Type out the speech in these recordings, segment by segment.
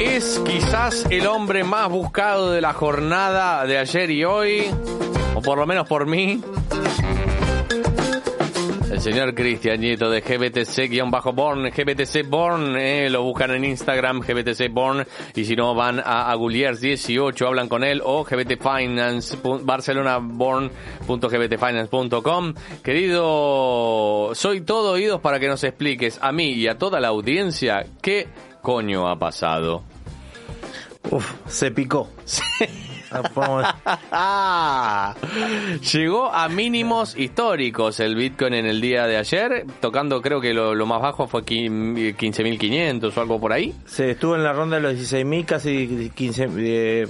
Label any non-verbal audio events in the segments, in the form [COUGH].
Es quizás el hombre más buscado de la jornada de ayer y hoy, o por lo menos por mí. El señor Cristian Nieto de GBTC-Born, GBTC Born, eh, lo buscan en Instagram, GBTC Born, y si no van a Aguliers18, hablan con él, o GBT Finance, barcelonaborn.gbtfinance.com. Querido, soy todo oídos para que nos expliques a mí y a toda la audiencia qué coño ha pasado. Uf, se picó. [LAUGHS] [LAUGHS] Llegó a mínimos históricos el Bitcoin en el día de ayer, tocando creo que lo, más bajo fue 15.500 o algo por ahí. Se estuvo en la ronda de los 16.000, casi 15, eh,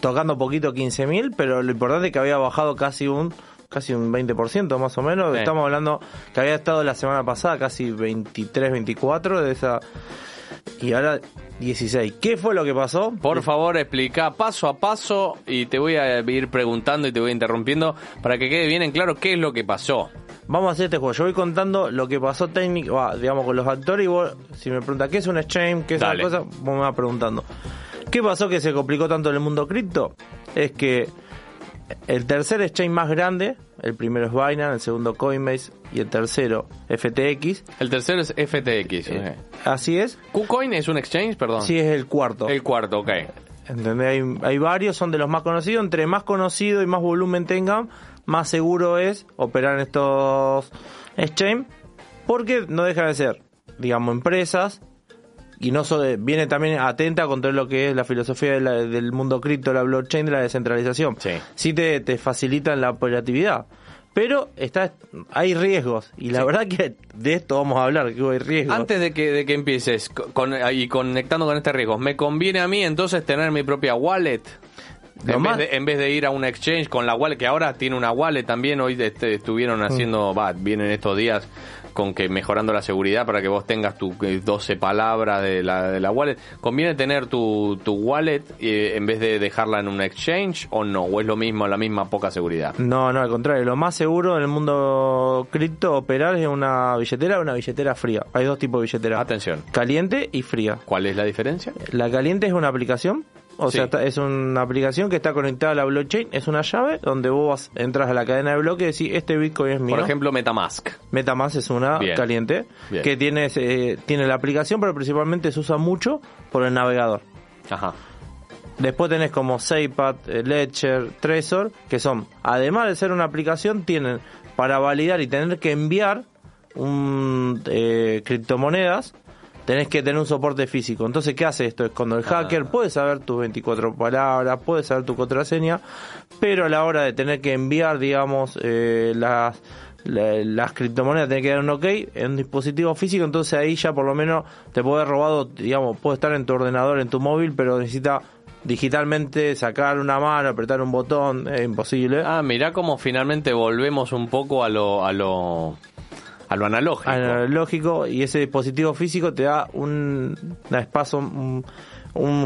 tocando poquito 15.000, pero lo importante es que había bajado casi un casi un 20% más o menos. Estamos hablando que había estado la semana pasada casi 23, 24 de esa y ahora 16. ¿Qué fue lo que pasó? Por favor, explica paso a paso y te voy a ir preguntando y te voy interrumpiendo para que quede bien en claro qué es lo que pasó. Vamos a hacer este juego. Yo voy contando lo que pasó técnico, digamos, con los actores y vos, si me preguntas qué es un exchange, qué es una cosa, vos me vas preguntando. ¿Qué pasó que se complicó tanto en el mundo cripto? Es que el tercer exchange más grande, el primero es Binance, el segundo Coinbase y el tercero FTX. El tercero es FTX. Eh, así es. KuCoin es un exchange, perdón. Sí, es el cuarto. El cuarto, ok. ¿Entendés? Hay, hay varios, son de los más conocidos. Entre más conocido y más volumen tengan, más seguro es operar en estos exchange. Porque no deja de ser, digamos, empresas y no viene también atenta con todo lo que es la filosofía del mundo cripto, la blockchain, de la descentralización. Sí, sí te, te facilitan la operatividad. Pero está, hay riesgos, y la verdad que de esto vamos a hablar, que hay riesgos. Antes de que, de que empieces, con, y conectando con este riesgo, ¿me conviene a mí entonces tener mi propia wallet? En vez, de, en vez, de, ir a un exchange con la wallet, que ahora tiene una wallet también, hoy este, estuvieron haciendo, va, vienen estos días con que mejorando la seguridad para que vos tengas tus 12 eh, palabras de la, de la wallet. ¿Conviene tener tu, tu wallet eh, en vez de dejarla en un exchange o no? ¿O es lo mismo, la misma poca seguridad? No, no, al contrario. Lo más seguro en el mundo cripto operar es una billetera o una billetera fría. Hay dos tipos de billeteras. Atención. Caliente y fría. ¿Cuál es la diferencia? La caliente es una aplicación o sea, es una aplicación que está conectada a la blockchain, es una llave donde vos entras a la cadena de bloques y decís, este Bitcoin es mío. Por ejemplo, Metamask. Metamask es una caliente que tiene, eh, tiene la aplicación, pero principalmente se usa mucho por el navegador. Ajá. Después tenés como SafePad, eh, Ledger, Trezor, que son, además de ser una aplicación, tienen para validar y tener que enviar un, eh, criptomonedas, tenés que tener un soporte físico. Entonces, ¿qué hace esto? Es cuando el ah. hacker puede saber tus 24 palabras, puede saber tu contraseña, pero a la hora de tener que enviar, digamos, eh, las, las criptomonedas, tiene que dar un OK en un dispositivo físico, entonces ahí ya por lo menos te puede haber robado, digamos, puede estar en tu ordenador, en tu móvil, pero necesita digitalmente sacar una mano, apretar un botón, es imposible. Ah, mirá cómo finalmente volvemos un poco a lo... A lo a lo analógico. Analógico y ese dispositivo físico te da un espacio, un,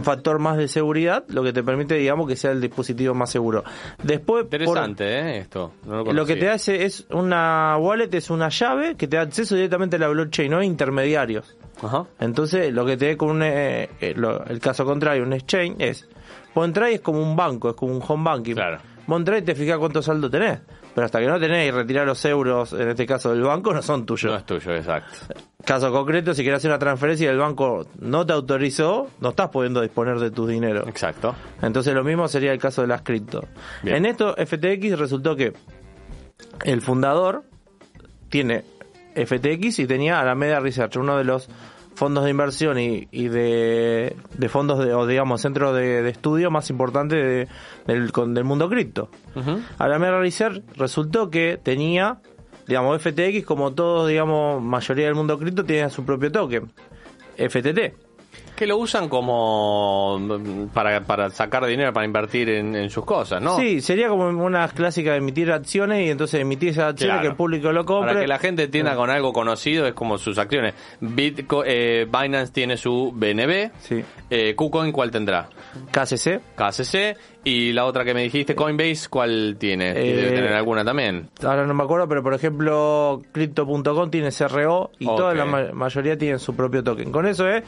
factor más de seguridad, lo que te permite, digamos, que sea el dispositivo más seguro. Después, interesante, ¿eh? Esto. lo, que te hace es una wallet, es una llave que te da acceso directamente a la blockchain, no hay intermediarios. Ajá. Entonces, lo que te da con un, eh, eh, el caso contrario, un exchange es, vos entras y es como un banco, es como un home banking. Claro. Vos y te fijas cuánto saldo tenés. Pero hasta que no tenés y retirar los euros, en este caso del banco, no son tuyos. No es tuyo, exacto. Caso concreto, si quieres hacer una transferencia y el banco no te autorizó, no estás pudiendo disponer de tu dinero. Exacto. Entonces lo mismo sería el caso de las cripto. En esto, FTX resultó que el fundador tiene FTX y tenía a la Media Research, uno de los fondos de inversión y, de, fondos de, o digamos, centros de, estudio más importantes del, del, mundo cripto. Uh -huh. Alameda Research resultó que tenía digamos, FTX, como todos, digamos, mayoría del mundo cripto, tiene su propio token, FTT que lo usan como para, para sacar dinero, para invertir en, sus cosas, ¿no? Sí, sería como una clásica de emitir acciones y entonces emitir esas acciones que el público lo compre. Para que la gente entienda con algo conocido, es como sus acciones. Bitcoin, eh, Binance tiene su BNB. Sí. Eh, KuCoin, ¿cuál tendrá? KCC. KCC. Y la otra que me dijiste, Coinbase, ¿cuál tiene? Debe eh, tener alguna también. Ahora no me acuerdo, pero por ejemplo, Crypto.com tiene CRO y toda la mayoría tienen su propio token. Con eso es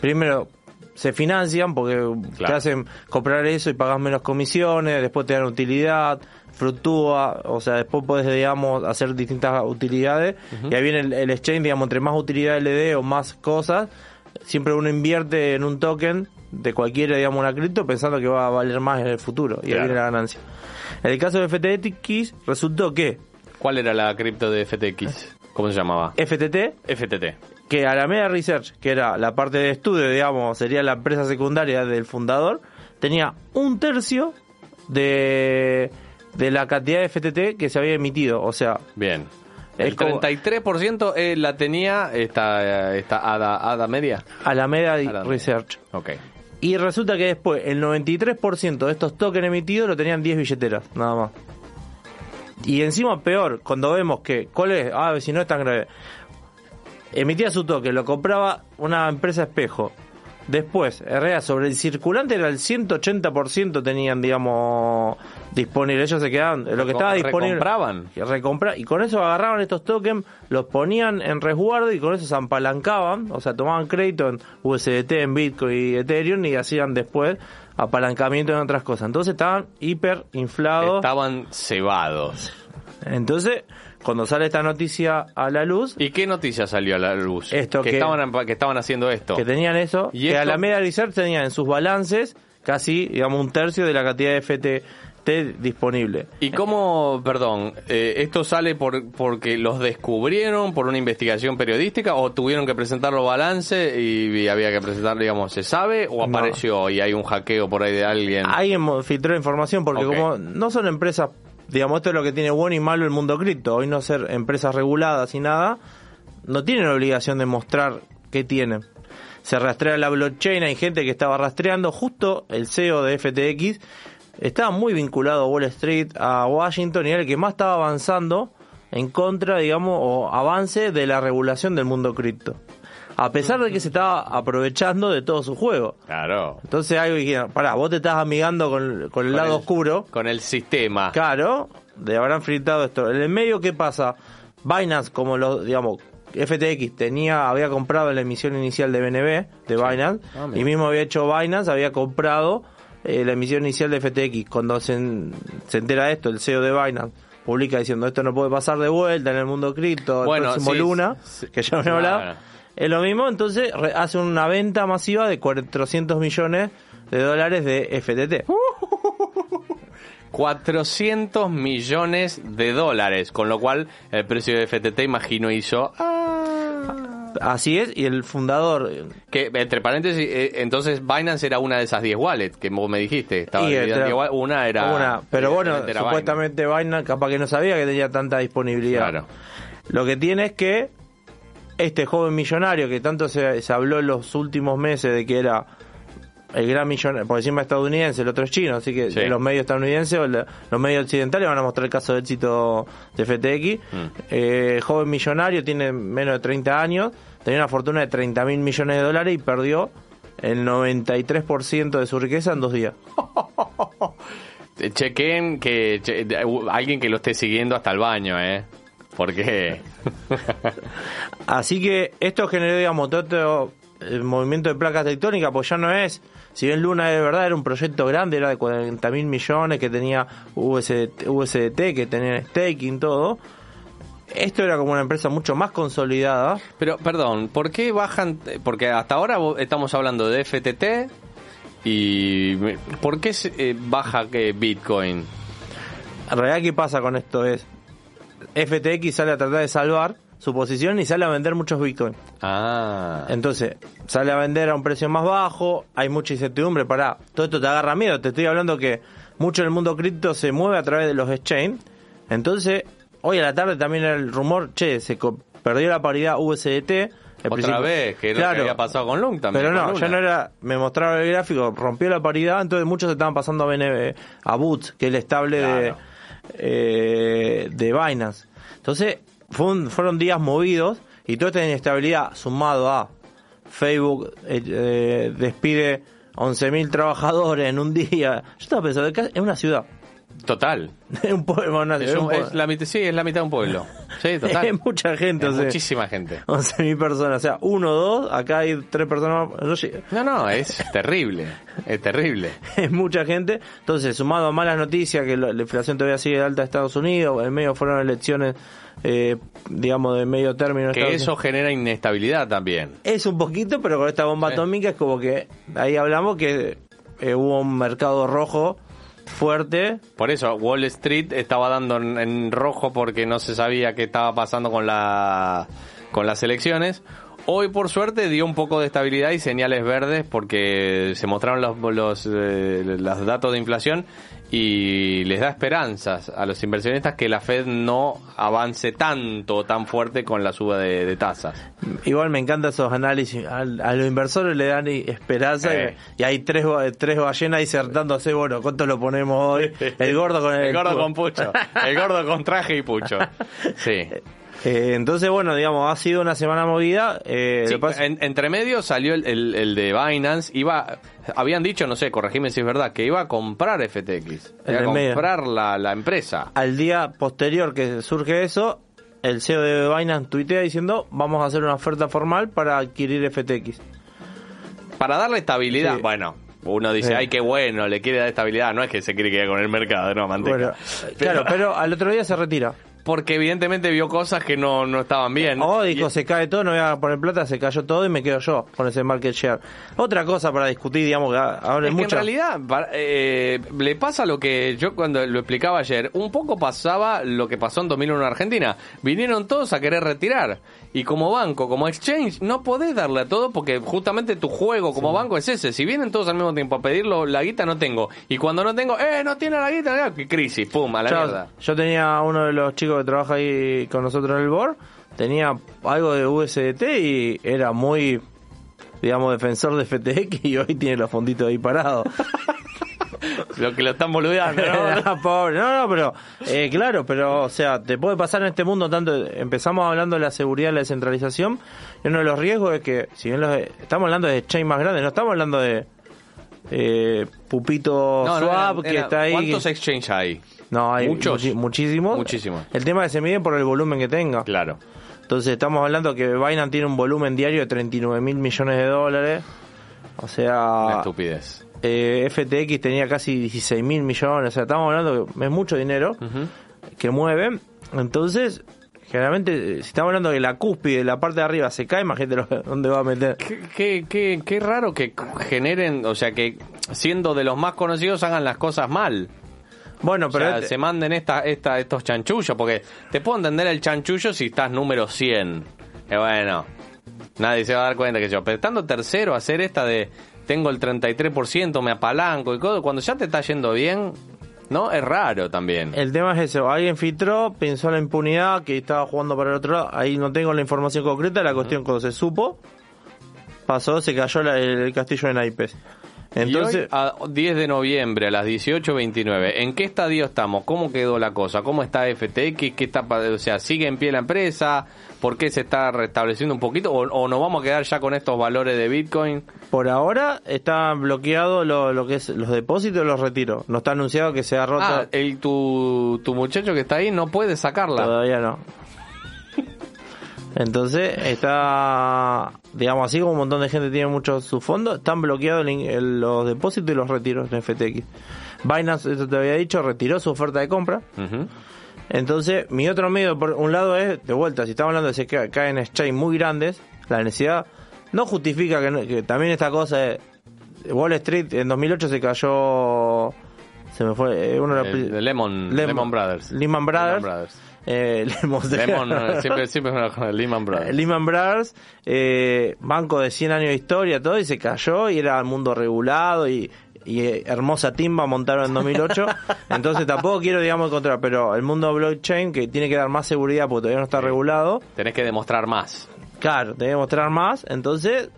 primero se financian porque te hacen comprar eso y pagas menos comisiones, después te dan utilidad, fluctúa, o sea, después puedes, digamos, hacer distintas utilidades y ahí viene el, exchange, digamos, entre más utilidades le dé o más cosas, siempre uno invierte en un token de cualquiera, digamos, una cripto pensando que va a valer más en el futuro y ahí viene la ganancia. En el caso de FTX resultó que... ¿Cuál era la cripto de FTX? ¿Cómo se llamaba? FTT. FTT que Alameda Research, que era la parte de estudio, digamos, sería la empresa secundaria del fundador, tenía un tercio de, de la cantidad de FTT que se había emitido. O sea, bien. El 33% eh, la tenía esta, esta ADA, ADA Media. Alameda Research. Ok. Y resulta que después el 93% de estos tokens emitidos lo tenían 10 billeteras, nada más. Y encima peor, cuando vemos que, ¿cuál es? Ah, si no es tan grave emitía su toque, lo compraba una empresa espejo. Después, Herrera, sobre el circulante era el 180% tenían, digamos, disponible. Ellos se quedaban, lo que estaba disponible. Recompraban. Recompra, y con eso agarraban estos tokens, los ponían en resguardo y con eso se apalancaban, o sea, tomaban crédito en USDT, en Bitcoin y Ethereum y hacían después apalancamiento en otras cosas. Entonces estaban hiper inflados. Estaban cebados. Entonces, cuando sale esta noticia a la luz. ¿Y qué noticia salió a la luz? Esto que, estaban, que estaban haciendo esto. Que tenían eso. ¿Y que a la Media Research tenían en sus balances casi, digamos, un tercio de la cantidad de FTT disponible. ¿Y cómo, perdón, eh, esto sale por, porque los descubrieron por una investigación periodística o tuvieron que presentar los balances y, había que presentar, digamos, ¿se sabe o apareció y hay un hackeo por ahí de alguien? Alguien filtró información porque como no son empresas digamos, esto es lo que tiene bueno y malo el mundo cripto. Hoy no ser empresas reguladas y nada, no tienen la obligación de mostrar qué tienen. Se rastrea la blockchain, hay gente que estaba rastreando, justo el CEO de FTX estaba muy vinculado a Wall Street, a Washington, y era el que más estaba avanzando en contra, digamos, o avance de la regulación del mundo cripto a pesar de que se estaba aprovechando de todo su juego. Claro. Entonces algo que pará, vos te estás amigando con, el lado oscuro. Con el sistema. Claro, de habrán fritado esto. En el medio, ¿qué pasa? Binance, como lo, digamos, FTX tenía, había comprado la emisión inicial de BNB, de Binance, ah, y mismo había hecho Binance, había comprado eh, la emisión inicial de FTX. Cuando se, se entera esto, el CEO de Binance publica diciendo esto no puede pasar de vuelta en el mundo cripto, el próximo Luna, que ya me hablaba es lo mismo, entonces hace una venta masiva de 400 millones de dólares de FTT. 400 [LAUGHS] millones de dólares, con lo cual el precio de FTT, imagino, hizo... Ah. Así es, y el fundador... Que, entre paréntesis, eh, entonces Binance era una de esas 10 wallets que vos me dijiste. Estaba una era... Una, pero bueno, supuestamente Binance. Binance capaz que no sabía que tenía tanta disponibilidad. Claro. Lo que tiene es que este joven millonario que tanto se, habló en los últimos meses de que era el gran millonario, por encima estadounidense, el otro es chino, así que los medios estadounidenses o los medios occidentales van a mostrar el caso de éxito de FTX. Mm. Eh, joven millonario, tiene menos de 30 años, tenía una fortuna de 30 mil millones de dólares y perdió el 93% de su riqueza en dos días. [LAUGHS] Chequen que alguien que lo esté siguiendo hasta el baño, ¿eh? Porque. [LAUGHS] Así que esto generó, digamos, todo el movimiento de placas tectónicas, pues ya no es. Si bien Luna de verdad era un proyecto grande, era de 40 mil millones, que tenía USDT, USDT, que tenía staking, todo. Esto era como una empresa mucho más consolidada. Pero, perdón, ¿por qué bajan? Porque hasta ahora estamos hablando de FTT y. ¿Por qué eh, baja que Bitcoin? En realidad, ¿qué pasa con esto? Es FTX sale a tratar de salvar su posición y sale a vender muchos bitcoins. Ah. Entonces, sale a vender a un precio más bajo, hay mucha incertidumbre para todo esto te agarra miedo. Te estoy hablando que mucho del mundo cripto se mueve a través de los exchange. Entonces, hoy a la tarde también era el rumor, che, se perdió la paridad USDT. Otra vez, que lo que había pasado con Lung también. Pero no, ya no era, me mostraba el gráfico, rompió la paridad, entonces muchos estaban pasando a, BNB, a Boots, que es el estable de, eh, de Binance. Entonces, fueron días movidos y toda esta inestabilidad sumado a Facebook eh, eh, despide 11.000 trabajadores en un día. Yo estaba pensando, es una ciudad. Total. [LAUGHS] Es un pueblo, es, la mitad, sí, es la mitad de un pueblo. Sí, [LAUGHS] total. es mucha gente. Es muchísima gente. 11.000 personas. O sea, uno, dos, acá hay tres personas. No, no, es [LAUGHS] terrible. Es terrible. es mucha gente. Entonces, sumado a malas noticias, que la, inflación todavía sigue alta en Estados Unidos, en medio fueron elecciones eh, digamos, de medio término. Que eso genera inestabilidad también. Es un poquito, pero con esta bomba atómica es como que ahí hablamos que eh, hubo un mercado rojo fuerte. Por eso, Wall Street estaba dando en, rojo porque no se sabía qué estaba pasando con, la, con las elecciones. Hoy, por suerte, dio un poco de estabilidad y señales verdes porque se mostraron los, los, eh, los datos de inflación y les da esperanzas a los inversionistas que la Fed no avance tanto, tan fuerte con la suba de, tasas. Igual me encantan esos análisis. A, los inversores le dan esperanza y, hay tres, tres ballenas disertándose, bueno, ¿cuánto lo ponemos hoy? [LAUGHS] El gordo con el, gordo con pucho. El gordo con traje y pucho. [LAUGHS] Sí. Eh, entonces, bueno, digamos, ha sido una semana movida. Eh, entre medio salió el, el, de Binance. Iba, habían dicho, no sé, corregime si es verdad, que iba a comprar FTX. Iba a comprar la, la empresa. Al día posterior que surge eso, el CEO de Binance tuitea diciendo, vamos a hacer una oferta formal para adquirir FTX. Para darle estabilidad. Bueno, uno dice, ay, qué bueno, le quiere dar estabilidad. No es que se quiere quedar con el mercado, no, manteca. claro, pero al otro día se retira porque evidentemente vio cosas que no, no estaban bien. Oh, dijo, se cae todo, no voy a poner plata, se cayó todo y me quedo yo con ese market share. Otra cosa para discutir, digamos, que ahora es, que en realidad eh, le pasa lo que yo cuando lo explicaba ayer, un poco pasaba lo que pasó en 2001 en Argentina. Vinieron todos a querer retirar y como banco, como exchange, no podés darle a todo porque justamente tu juego como banco es ese. Si vienen todos al mismo tiempo a pedirlo, la guita no tengo. Y cuando no tengo, eh, no tiene la guita, crisis, pum, a la mierda. Yo tenía uno de los chicos que trabaja ahí con nosotros en el board, tenía algo de USDT y era muy, digamos, defensor de FTX y hoy tiene los fonditos ahí parados. [LAUGHS] lo que lo están boludeando, ¿no? [LAUGHS] Pobre. No, no, pero, eh, claro, pero, o sea, te puede pasar en este mundo tanto, empezamos hablando de la seguridad y la descentralización, y uno de los riesgos es que, si bien los, estamos hablando de chain más grandes, no estamos hablando de eh, Pupito Swap, que está ahí. ¿Cuántos exchanges hay? No, hay ¿Muchos? muchísimos. Muchísimos. El tema es que se mide por el volumen que tenga. Claro. Entonces estamos hablando que Binance tiene un volumen diario de 39 mil millones de dólares. O sea... Una estupidez eh, FTX tenía casi 16 mil millones, o sea, estamos hablando que es mucho dinero que mueven. Entonces, generalmente, si estamos hablando de la cúspide, la parte de arriba se cae, imagínate dónde va a meter. Qué, qué, qué, raro que generen, o sea, que siendo de los más conocidos hagan las cosas mal. Bueno, pero este- se manden esta, esta, estos chanchullos, porque te puedo entender el chanchullo si estás número 100. Que bueno, nadie se va a dar cuenta que yo, pero estando tercero, hacer esta de tengo el 33%, me apalanco y todo, cuando ya te está yendo bien, ¿no? Es raro también. El tema es eso, alguien filtró, pensó en la impunidad, que estaba jugando para el otro lado, ahí no tengo la información concreta, la cuestión cuando se supo, pasó, se cayó el castillo de naipes. Entonces, a 10 de noviembre a las 18.29, ¿en qué estadio estamos? ¿Cómo quedó la cosa? ¿Cómo está FTX? ¿Qué está, o sea, sigue en pie la empresa? ¿Por qué se está restableciendo un poquito? ¿O, nos vamos a quedar ya con estos valores de Bitcoin? Por ahora está bloqueado lo, que es los depósitos y los retiros. No está anunciado que se ha roto. Ah, el, tu, tu muchacho que está ahí no puede sacarla. Todavía no. Entonces está, digamos así como un montón de gente tiene mucho su fondo, están bloqueados los depósitos y los retiros en FTX. Binance, esto te había dicho, retiró su oferta de compra. Entonces, mi otro medio, por un lado es, de vuelta, si estamos hablando de que caen exchange muy grandes, la necesidad no justifica que, también esta cosa de Wall Street en 2008 se cayó se me fue eh, uno de, los, Lemon, Lemon, Brothers Lehman Brothers eh, [LAUGHS] Lemon, siempre, siempre con Lehman Brothers. Lehman Brothers, eh, banco de 100 años de historia, todo, y se cayó y era el mundo regulado y y eh, hermosa timba montaron en 2008. [LAUGHS] Entonces tampoco quiero, digamos, encontrar, pero el mundo blockchain que tiene que dar más seguridad porque todavía no está regulado. Tenés que demostrar más. Claro, tenés que demostrar más. Entonces,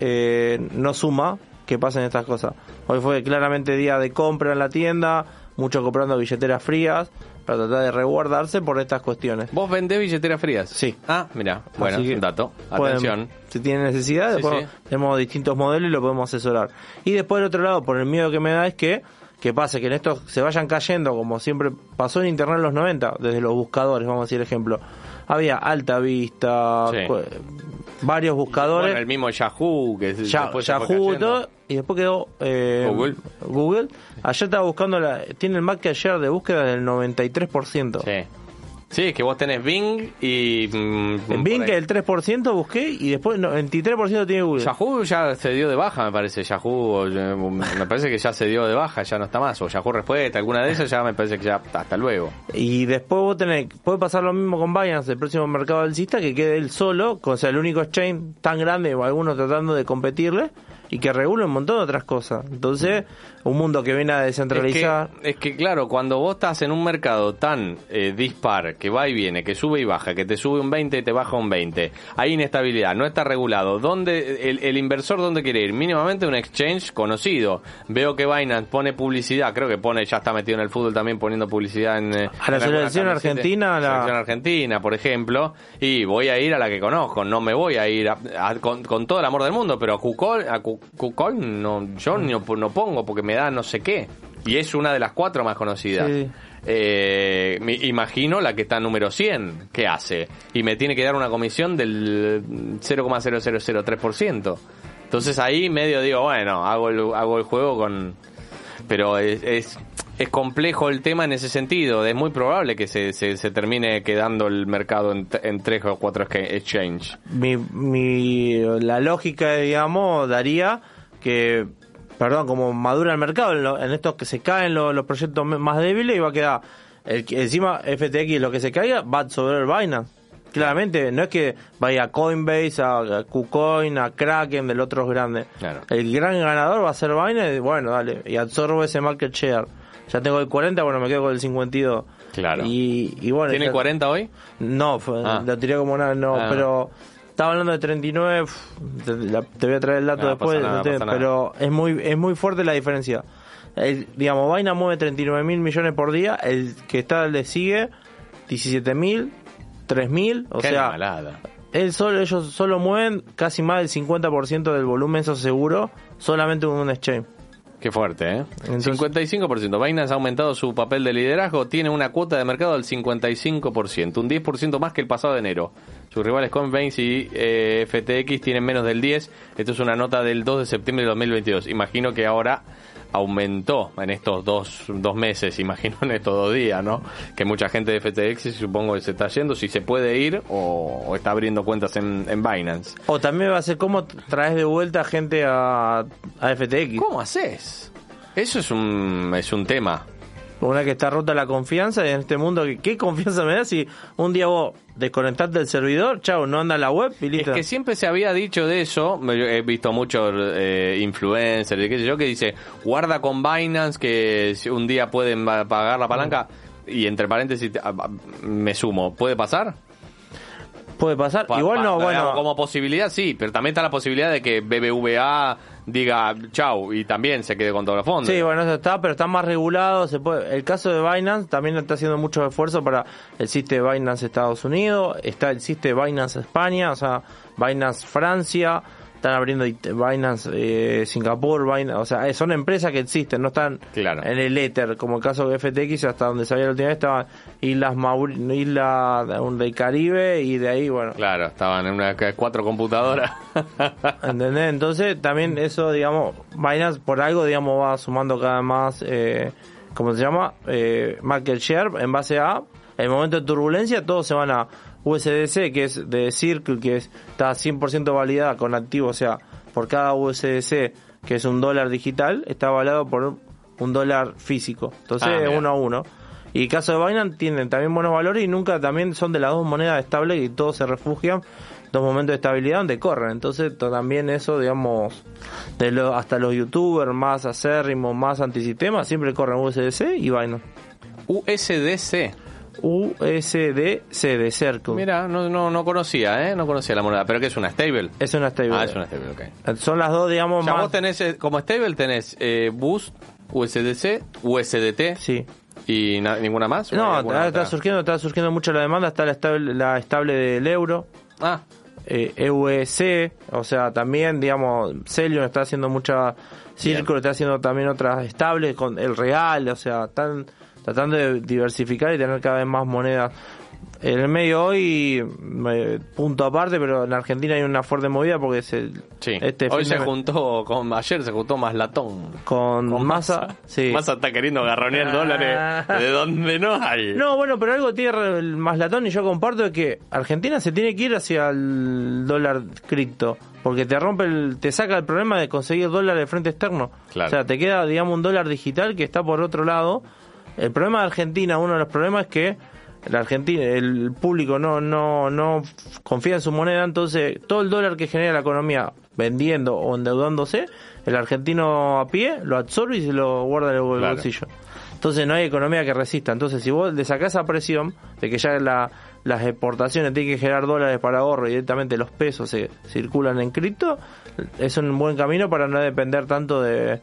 eh, no suma que pasen estas cosas. Hoy fue claramente día de compra en la tienda, muchos comprando billeteras frías para tratar de resguardarse por estas cuestiones. ¿Vos vendés billeteras frías? Sí. Ah, mira, bueno, un dato. Atención. si tienen necesidad, después tenemos distintos modelos y lo podemos asesorar. Y después, del otro lado, por el miedo que me da es que que pase que en estos se vayan cayendo, como siempre pasó en Internet en los 90, desde los buscadores, vamos a decir ejemplo. Había Alta Vista, varios buscadores. el mismo Yahoo, que Yahoo y todo, y después quedó eh, Google. Google. Ayer estaba buscando, la, tiene el market share de búsqueda del 93%. Sí. Sí, es que vos tenés Bing y... Mm, en Bing el 3% busqué y después el 93% tiene Google. Yahoo ya se dio de baja, me parece. Yahoo, eh, me parece que ya se dio de baja, ya no está más. O Yahoo Respuesta, alguna de esas ya me parece que ya hasta luego. Y después vos tenés, puede pasar lo mismo con Binance, el próximo mercado alcista, que quede él solo, o sea, el único exchange tan grande o algunos tratando de competirle y que regula un montón de otras cosas. Entonces, un mundo que viene a descentralizar. Es que, claro, cuando vos estás en un mercado tan eh, dispar, que va y viene, que sube y baja, que te sube un 20 y te baja un 20, hay inestabilidad, no está regulado. ¿Dónde, el, inversor dónde quiere ir? Mínimamente un exchange conocido. Veo que Binance pone publicidad, creo que pone, ya está metido en el fútbol también poniendo publicidad en. Eh, a la selección argentina, la selección argentina, por ejemplo, y voy a ir a la que conozco, no me voy a ir con, todo el amor del mundo, pero a KuCoin, a KuCoin no, yo no, no pongo porque me no sé qué. Y es una de las cuatro más conocidas. Eh, me imagino la que está número 100, ¿qué hace? Y me tiene que dar una comisión del 0,0003%. Entonces ahí medio digo, bueno, hago el, hago el juego con... Pero es, es, complejo el tema en ese sentido. Es muy probable que se, se, termine quedando el mercado en, en tres o cuatro exchange. Mi, mi, la lógica, digamos, daría que perdón, como madura el mercado, en, estos que se caen los, proyectos más débiles y va a quedar, el, encima FTX lo que se caiga va sobre el Binance. Claramente, no es que vaya a Coinbase, a, KuCoin, a Kraken, del otro grande. El gran ganador va a ser Binance, bueno, dale, y absorbo ese market share. Ya tengo el 40, bueno, me quedo con el 52. Claro. Y, bueno, ¿Tiene 40 hoy? No, ah. lo tiré como una, no, ah. pero estaba hablando de 39, te, voy a traer el dato después, pero es muy es muy fuerte la diferencia. digamos, Vaina mueve 39 mil millones por día, el que está le sigue 17 mil, 3 mil, o sea, él solo, ellos solo mueven casi más del 50% del volumen, eso seguro, solamente con un exchange. Qué fuerte, ¿eh? 55%. Binance ha aumentado su papel de liderazgo, tiene una cuota de mercado del 55%, un 10% más que el pasado de enero. Sus rivales Coinbase y eh, FTX tienen menos del 10. Esto es una nota del 2 de septiembre de 2022. Imagino que ahora aumentó en estos dos, dos meses, [LAUGHS] imagino en estos dos días, ¿no? Que mucha gente de FTX supongo que se está yendo, si se puede ir o, está abriendo cuentas en, en, Binance. O también va a ser cómo traes de vuelta gente a, a FTX. ¿Cómo haces? Eso es un, es un tema. Una que está rota la confianza en este mundo, ¿qué confianza me da si un día vos desconectaste del servidor, chao, no anda la web y listo? Es que siempre se había dicho de eso, he visto muchos eh, influencers, qué sé yo, que dice, guarda con Binance que un día pueden pagar la palanca, y entre paréntesis me sumo, ¿puede pasar? Puede pasar. Igual no, bueno. Como posibilidad sí, pero también está la posibilidad de que BBVA diga chau y también se quede con todo el fondo. Sí, bueno, eso está, pero está más regulado. Se puede, el caso de Binance también está haciendo mucho esfuerzo para el sistema Binance Estados Unidos, está el sistema Binance España, o sea, Binance Francia están abriendo Binance eh, Singapur, Binance, o sea, son empresas que existen, no están en el Ether, como el caso de FTX, hasta donde sabía la última vez estaban Islas Maur Isla del Caribe y de ahí, bueno. Claro, estaban en una cuatro computadoras. [LAUGHS] ¿Entendés? Entonces, también eso, digamos, Binance por algo, digamos, va sumando cada vez más, eh, ¿cómo se llama? Eh, market share en base a el momento de turbulencia, todos se van a USDC, que es de Circle, que está 100% validada con activo, o sea, por cada USDC, que es un dólar digital, está avalado por un dólar físico. Entonces ah, es uno a uno. Y el caso de Binance tienen también buenos valores y nunca también son de las dos monedas estables y todos se refugian dos momentos de estabilidad donde corren. Entonces también eso, digamos, de lo, hasta los youtubers más acérrimos, más antisistema, siempre corren USDC y Binance. USDC. USDC de Circle. Mira, no, no, no conocía, ¿eh? No conocía la moneda, pero que es una stable. Es una stable. Ah, es una stable, ok. Son las dos, digamos, más... vos tenés, eh, como stable tenés eh, Boost, USDC, USDT. Sí. ¿Y ninguna más? No, está, surgiendo, está surgiendo mucho la demanda, está la estable, la estable del euro. Ah. Eh, EUC, o sea, también, digamos, Celion está haciendo mucha... Círculo está haciendo también otras estables con el real, o sea, están tratando de diversificar y tener cada vez más monedas. En el medio hoy, punto aparte, pero en Argentina hay una fuerte movida porque se, este hoy se juntó, con ayer se juntó más latón. Con, masa, sí. Masa está queriendo agarronear dólares de donde no hay. No, bueno, pero algo tiene el más latón y yo comparto de que Argentina se tiene que ir hacia el dólar cripto. Porque te rompe, el, te saca el problema de conseguir dólares de frente externo. O sea, te queda, digamos, un dólar digital que está por otro lado el problema de Argentina, uno de los problemas es que el Argentina, el público no, no, no confía en su moneda, entonces todo el dólar que genera la economía vendiendo o endeudándose, el argentino a pie lo absorbe y se lo guarda en el bolsillo. Entonces no hay economía que resista. Entonces si vos le sacás esa presión de que ya las exportaciones tienen que generar dólares para ahorro y directamente los pesos se circulan en cripto, es un buen camino para no depender tanto de,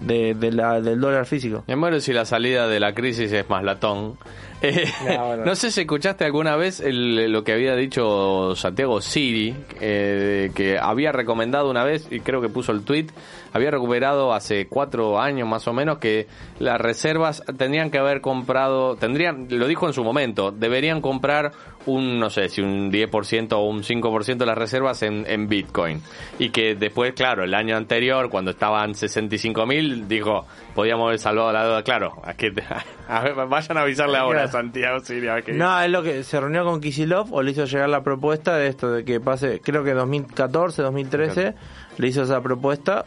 de, la, del dólar físico. Me muero si la salida de la crisis es más latón. [LAUGHS] Eh, no, sé si escuchaste alguna vez lo que había dicho Santiago Siri, eh, que había recomendado una vez, y creo que puso el tweet, había recuperado hace cuatro años más o menos que las reservas tendrían que haber comprado, tendrían, lo dijo en su momento, deberían comprar un, no sé, si un 10% o un 5% de las reservas en, en Bitcoin. Y que después, claro, el año anterior, cuando estaban 65 mil, dijo, podíamos haber salvado la deuda. Claro, a que, [LAUGHS] vayan a avisarle ahora Santiago Siria. Que... No, es lo que se reunió con Kisilov o le hizo llegar la propuesta de esto, de que pase, creo que 2014, 2013, le hizo esa propuesta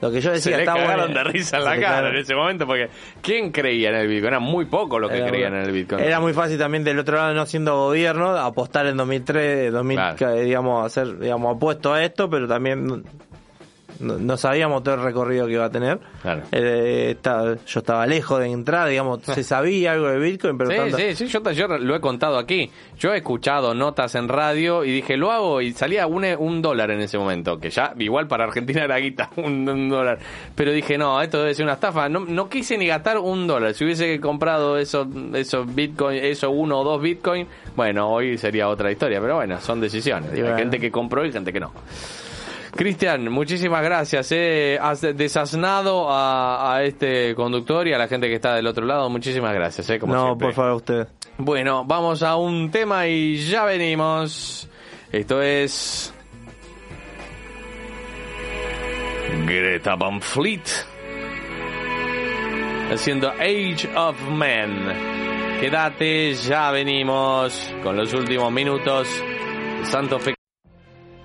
lo que yo decía, se le cagaron de risa en la cara en ese momento porque ¿quién creía en el Bitcoin? Era muy poco lo que creían en el Bitcoin. Era muy fácil también del otro lado, no siendo gobierno, apostar en 2003, 2000, digamos, hacer, digamos, apuesto a esto, pero también no, sabíamos todo el recorrido que iba a tener. Eh, yo estaba lejos de entrar, digamos, [LAUGHS] se sabía algo de Bitcoin, pero... Sí, sí, sí, yo, lo he contado aquí. Yo he escuchado notas en radio y dije, lo hago y salía un, un dólar en ese momento, que ya igual para Argentina era guita, [LAUGHS] un, dólar. Pero dije, no, esto debe ser una estafa. No, no quise ni gastar un dólar. Si hubiese comprado esos eso Bitcoin, eso uno o dos Bitcoin, bueno, hoy sería otra historia. Pero bueno, son decisiones. Hay gente que compró y gente que no. Cristian, muchísimas gracias. Eh. Has desasnado a, este conductor y a la gente que está del otro lado. Muchísimas gracias. Eh, como no, por favor, usted. Bueno, vamos a un tema y ya venimos. Esto es. Greta Van Fleet. Haciendo Age of Men. Quédate, ya venimos con los últimos minutos. Santo Fe